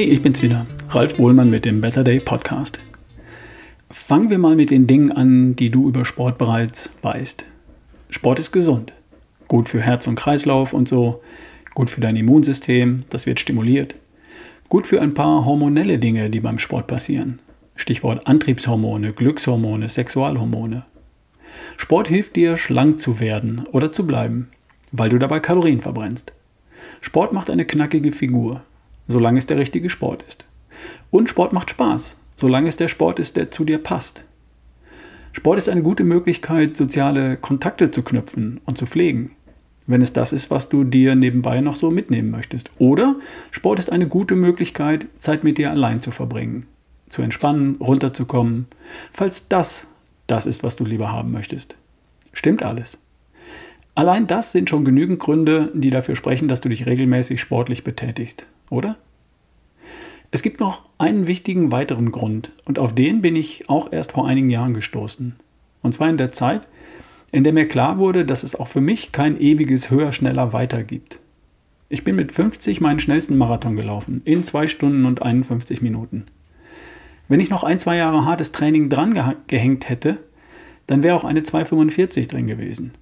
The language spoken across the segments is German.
Hey, ich bin's wieder, Ralf Bohlmann mit dem Better Day Podcast. Fangen wir mal mit den Dingen an, die du über Sport bereits weißt. Sport ist gesund, gut für Herz und Kreislauf und so, gut für dein Immunsystem, das wird stimuliert, gut für ein paar hormonelle Dinge, die beim Sport passieren. Stichwort Antriebshormone, Glückshormone, Sexualhormone. Sport hilft dir, schlank zu werden oder zu bleiben, weil du dabei Kalorien verbrennst. Sport macht eine knackige Figur solange es der richtige Sport ist. Und Sport macht Spaß, solange es der Sport ist, der zu dir passt. Sport ist eine gute Möglichkeit, soziale Kontakte zu knüpfen und zu pflegen, wenn es das ist, was du dir nebenbei noch so mitnehmen möchtest. Oder Sport ist eine gute Möglichkeit, Zeit mit dir allein zu verbringen, zu entspannen, runterzukommen, falls das das ist, was du lieber haben möchtest. Stimmt alles. Allein das sind schon genügend Gründe, die dafür sprechen, dass du dich regelmäßig sportlich betätigst, oder? Es gibt noch einen wichtigen weiteren Grund und auf den bin ich auch erst vor einigen Jahren gestoßen. Und zwar in der Zeit, in der mir klar wurde, dass es auch für mich kein ewiges Höher, Schneller, Weiter gibt. Ich bin mit 50 meinen schnellsten Marathon gelaufen, in 2 Stunden und 51 Minuten. Wenn ich noch ein, zwei Jahre hartes Training dran gehängt hätte, dann wäre auch eine 245 drin gewesen.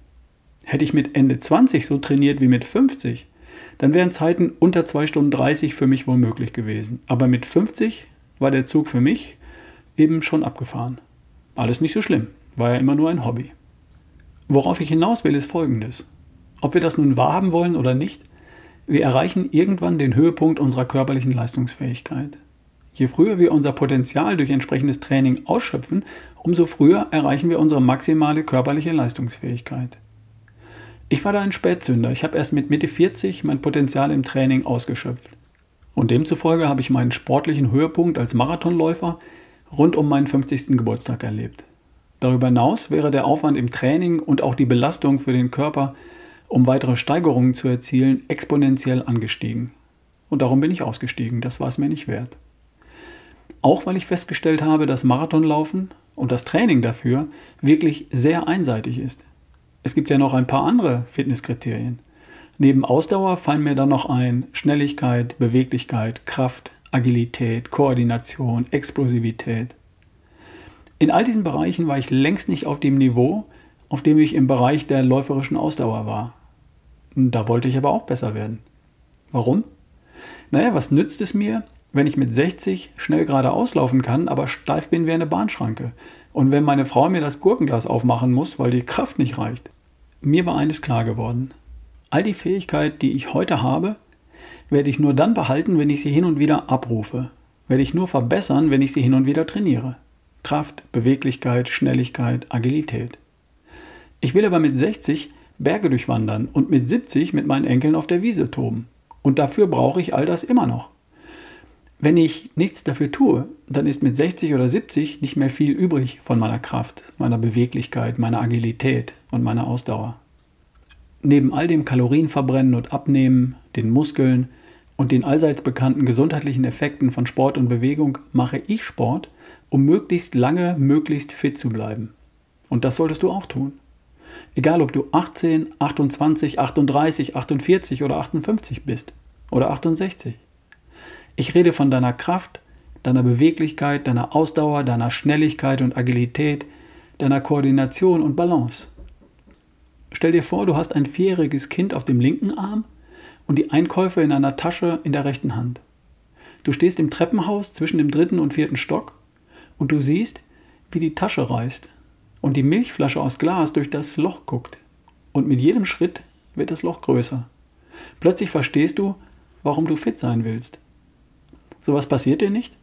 Hätte ich mit Ende 20 so trainiert wie mit 50, dann wären Zeiten unter 2 Stunden 30 für mich wohl möglich gewesen. Aber mit 50 war der Zug für mich eben schon abgefahren. Alles nicht so schlimm, war ja immer nur ein Hobby. Worauf ich hinaus will, ist Folgendes. Ob wir das nun wahrhaben wollen oder nicht, wir erreichen irgendwann den Höhepunkt unserer körperlichen Leistungsfähigkeit. Je früher wir unser Potenzial durch entsprechendes Training ausschöpfen, umso früher erreichen wir unsere maximale körperliche Leistungsfähigkeit. Ich war da ein Spätzünder. Ich habe erst mit Mitte 40 mein Potenzial im Training ausgeschöpft. Und demzufolge habe ich meinen sportlichen Höhepunkt als Marathonläufer rund um meinen 50. Geburtstag erlebt. Darüber hinaus wäre der Aufwand im Training und auch die Belastung für den Körper, um weitere Steigerungen zu erzielen, exponentiell angestiegen. Und darum bin ich ausgestiegen, das war es mir nicht wert. Auch weil ich festgestellt habe, dass Marathonlaufen und das Training dafür wirklich sehr einseitig ist. Es gibt ja noch ein paar andere Fitnesskriterien. Neben Ausdauer fallen mir dann noch ein Schnelligkeit, Beweglichkeit, Kraft, Agilität, Koordination, Explosivität. In all diesen Bereichen war ich längst nicht auf dem Niveau, auf dem ich im Bereich der läuferischen Ausdauer war. Da wollte ich aber auch besser werden. Warum? Naja, was nützt es mir, wenn ich mit 60 schnell geradeaus laufen kann, aber steif bin wie eine Bahnschranke? Und wenn meine Frau mir das Gurkenglas aufmachen muss, weil die Kraft nicht reicht? Mir war eines klar geworden. All die Fähigkeit, die ich heute habe, werde ich nur dann behalten, wenn ich sie hin und wieder abrufe. Werde ich nur verbessern, wenn ich sie hin und wieder trainiere. Kraft, Beweglichkeit, Schnelligkeit, Agilität. Ich will aber mit 60 Berge durchwandern und mit 70 mit meinen Enkeln auf der Wiese toben. Und dafür brauche ich all das immer noch. Wenn ich nichts dafür tue, dann ist mit 60 oder 70 nicht mehr viel übrig von meiner Kraft, meiner Beweglichkeit, meiner Agilität und meiner Ausdauer. Neben all dem Kalorienverbrennen und Abnehmen, den Muskeln und den allseits bekannten gesundheitlichen Effekten von Sport und Bewegung mache ich Sport, um möglichst lange, möglichst fit zu bleiben. Und das solltest du auch tun. Egal ob du 18, 28, 38, 48 oder 58 bist oder 68. Ich rede von deiner Kraft, deiner Beweglichkeit, deiner Ausdauer, deiner Schnelligkeit und Agilität, deiner Koordination und Balance. Stell dir vor, du hast ein vierjähriges Kind auf dem linken Arm und die Einkäufe in einer Tasche in der rechten Hand. Du stehst im Treppenhaus zwischen dem dritten und vierten Stock und du siehst, wie die Tasche reißt und die Milchflasche aus Glas durch das Loch guckt. Und mit jedem Schritt wird das Loch größer. Plötzlich verstehst du, warum du fit sein willst. Sowas passiert dir nicht?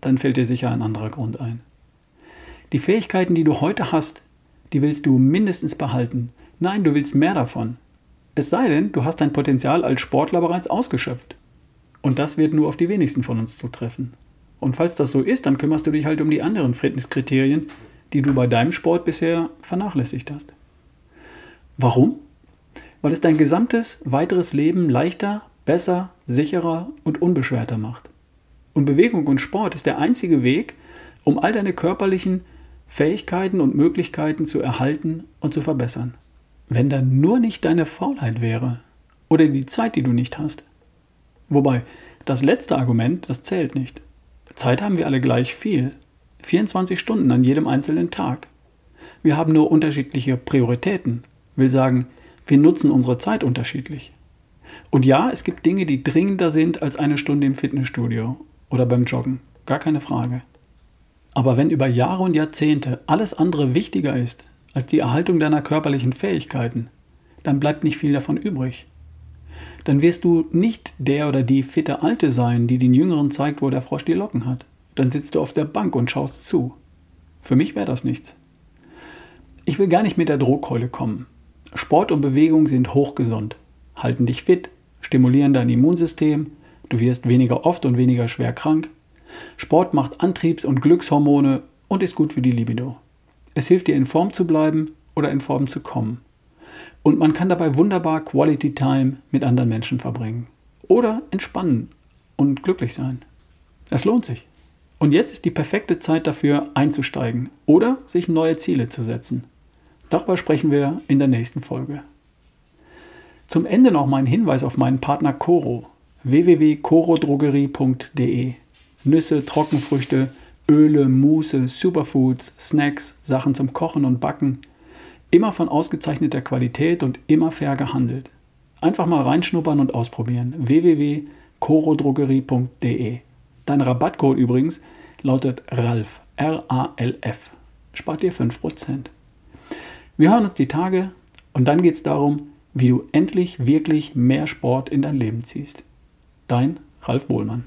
Dann fällt dir sicher ein anderer Grund ein. Die Fähigkeiten, die du heute hast, die willst du mindestens behalten. Nein, du willst mehr davon. Es sei denn, du hast dein Potenzial als Sportler bereits ausgeschöpft. Und das wird nur auf die wenigsten von uns zutreffen. Und falls das so ist, dann kümmerst du dich halt um die anderen Fitnesskriterien, die du bei deinem Sport bisher vernachlässigt hast. Warum? Weil es dein gesamtes weiteres Leben leichter, besser, sicherer und unbeschwerter macht. Und Bewegung und Sport ist der einzige Weg, um all deine körperlichen Fähigkeiten und Möglichkeiten zu erhalten und zu verbessern. Wenn da nur nicht deine Faulheit wäre oder die Zeit, die du nicht hast. Wobei, das letzte Argument, das zählt nicht. Zeit haben wir alle gleich viel. 24 Stunden an jedem einzelnen Tag. Wir haben nur unterschiedliche Prioritäten. Will sagen, wir nutzen unsere Zeit unterschiedlich. Und ja, es gibt Dinge, die dringender sind als eine Stunde im Fitnessstudio oder beim Joggen. Gar keine Frage. Aber wenn über Jahre und Jahrzehnte alles andere wichtiger ist als die Erhaltung deiner körperlichen Fähigkeiten, dann bleibt nicht viel davon übrig. Dann wirst du nicht der oder die fitte Alte sein, die den Jüngeren zeigt, wo der Frosch die Locken hat. Dann sitzt du auf der Bank und schaust zu. Für mich wäre das nichts. Ich will gar nicht mit der Drohkeule kommen. Sport und Bewegung sind hochgesund, halten dich fit, stimulieren dein Immunsystem, du wirst weniger oft und weniger schwer krank. Sport macht Antriebs- und Glückshormone und ist gut für die Libido. Es hilft dir in Form zu bleiben oder in Form zu kommen. Und man kann dabei wunderbar Quality Time mit anderen Menschen verbringen. Oder entspannen und glücklich sein. Es lohnt sich. Und jetzt ist die perfekte Zeit dafür einzusteigen oder sich neue Ziele zu setzen. Darüber sprechen wir in der nächsten Folge. Zum Ende noch mein Hinweis auf meinen Partner Coro www.corodrogerie.de Nüsse, Trockenfrüchte, Öle, Muße, Superfoods, Snacks, Sachen zum Kochen und Backen – Immer von ausgezeichneter Qualität und immer fair gehandelt. Einfach mal reinschnuppern und ausprobieren. www.corodrogerie.de Dein Rabattcode übrigens lautet RALF. R-A-L-F. Spart dir 5%. Wir hören uns die Tage und dann geht es darum, wie du endlich wirklich mehr Sport in dein Leben ziehst. Dein Ralf Bohlmann.